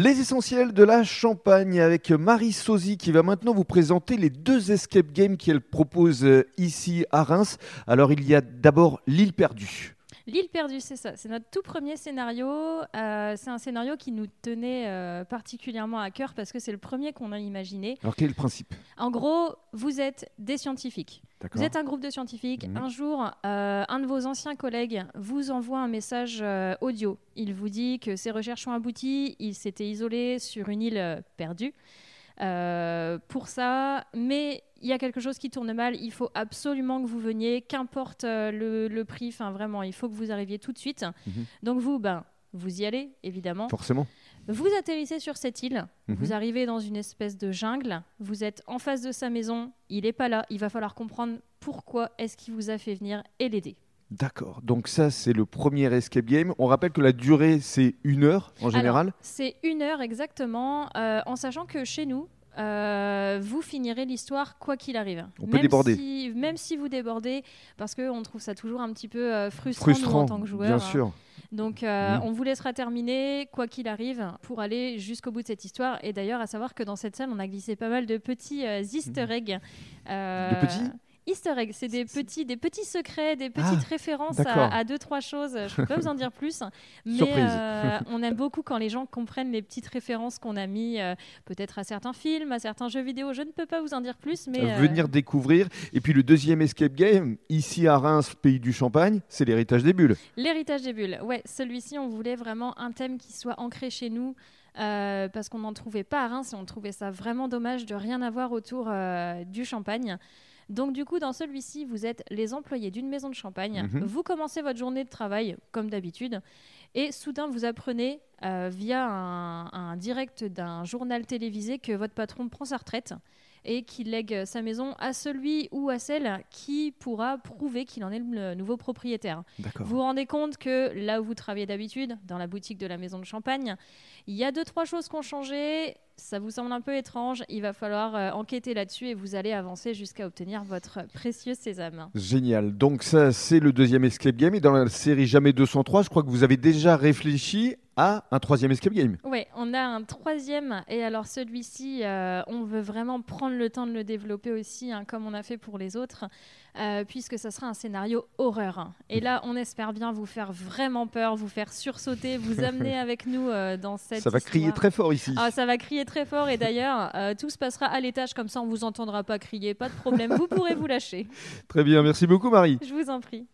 Les essentiels de la Champagne avec Marie Sozy qui va maintenant vous présenter les deux escape games qu'elle propose euh, ici à Reims. Alors il y a d'abord l'île perdue. L'île perdue, c'est ça. C'est notre tout premier scénario. Euh, c'est un scénario qui nous tenait euh, particulièrement à cœur parce que c'est le premier qu'on a imaginé. Alors quel est le principe? En gros, vous êtes des scientifiques. Vous êtes un groupe de scientifiques. Mhm. Un jour, euh, un de vos anciens collègues vous envoie un message audio. Il vous dit que ses recherches ont abouti. Il s'était isolé sur une île perdue. Euh, pour ça. Mais il y a quelque chose qui tourne mal. Il faut absolument que vous veniez, qu'importe euh, le, prix. Enfin, vraiment, il faut que vous arriviez tout de suite. Mhm. Donc vous, ben, vous y allez, évidemment. Forcément. Vous atterrissez sur cette île, mhm. vous arrivez dans une espèce de jungle, vous êtes en face de sa maison, il n'est pas là, il va falloir comprendre pourquoi est-ce qu'il vous a fait venir et l'aider. D'accord. Donc ça, c'est le premier escape game. On rappelle que la durée, c'est une heure en général. C'est une heure exactement, euh, en sachant que chez nous, euh, vous finirez l'histoire quoi qu'il arrive. On peut déborder. même si vous débordez, parce qu'on trouve ça toujours un petit peu euh, frustrant, en tant que joueur. Bien sûr. Donc, mmh. on vous laissera terminer, quoi qu'il arrive, pour aller jusqu'au bout de cette histoire. Et d'ailleurs, à savoir que dans cette salle, on a glissé pas mal de petits easter mmh. eggs. de petits Easter eggs, c'est des petits, des petits secrets, des petites ah, références à, deux, trois choses. Je ne peux pas vous en dire plus. Mais euh, on aime beaucoup quand les gens comprennent les petites références qu'on a mis, euh, peut-être à certains films, à certains jeux vidéo. Je ne peux pas vous en dire plus. mais euh, Venir découvrir. Et puis le deuxième escape game, ici à Reims, pays du Champagne, c'est l'héritage des bulles. L'héritage des bulles, ouais. Celui-ci, on voulait vraiment un thème qui soit ancré chez nous. parce qu'on n'en trouvait pas à Reims et on trouvait ça vraiment dommage de rien avoir autour du champagne. Donc du coup, dans celui-ci, vous êtes les employés d'une maison de champagne. Mhm. Vous commencez votre journée de travail comme d'habitude. Et soudain, vous apprenez euh, via un direct d'un journal télévisé que votre patron prend sa retraite et qu'il lègue sa maison à celui ou à celle qui pourra prouver qu'il en est le nouveau propriétaire. Vous vous rendez compte que là où vous travaillez d'habitude, dans la boutique de la maison de champagne, il y a deux, trois choses qui ont changé. Ça vous semble un peu étrange. Il va falloir euh, enquêter là-dessus et vous allez avancer jusqu'à obtenir votre précieux sésame. Génial. Donc ça, c'est le deuxième escape game. Et dans la série Jamais 203, je crois que vous avez déjà réfléchi à un troisième escape game. Oui, on a un troisième. Et alors celui-ci, euh, on veut vraiment prendre le temps de le développer aussi, hein, comme on a fait pour les autres, euh, puisque ça sera un scénario horreur. Et là, on espère bien vous faire vraiment peur, vous faire sursauter, vous amener avec nous euh, dans cette. Ça va crier très fort ici. Ah, ça va crier très fort. Et d'ailleurs, tout se passera à l'étage, comme ça on vous entendra pas crier, pas de problème. vous pourrez vous lâcher. Très bien, merci beaucoup Marie. Je vous en prie.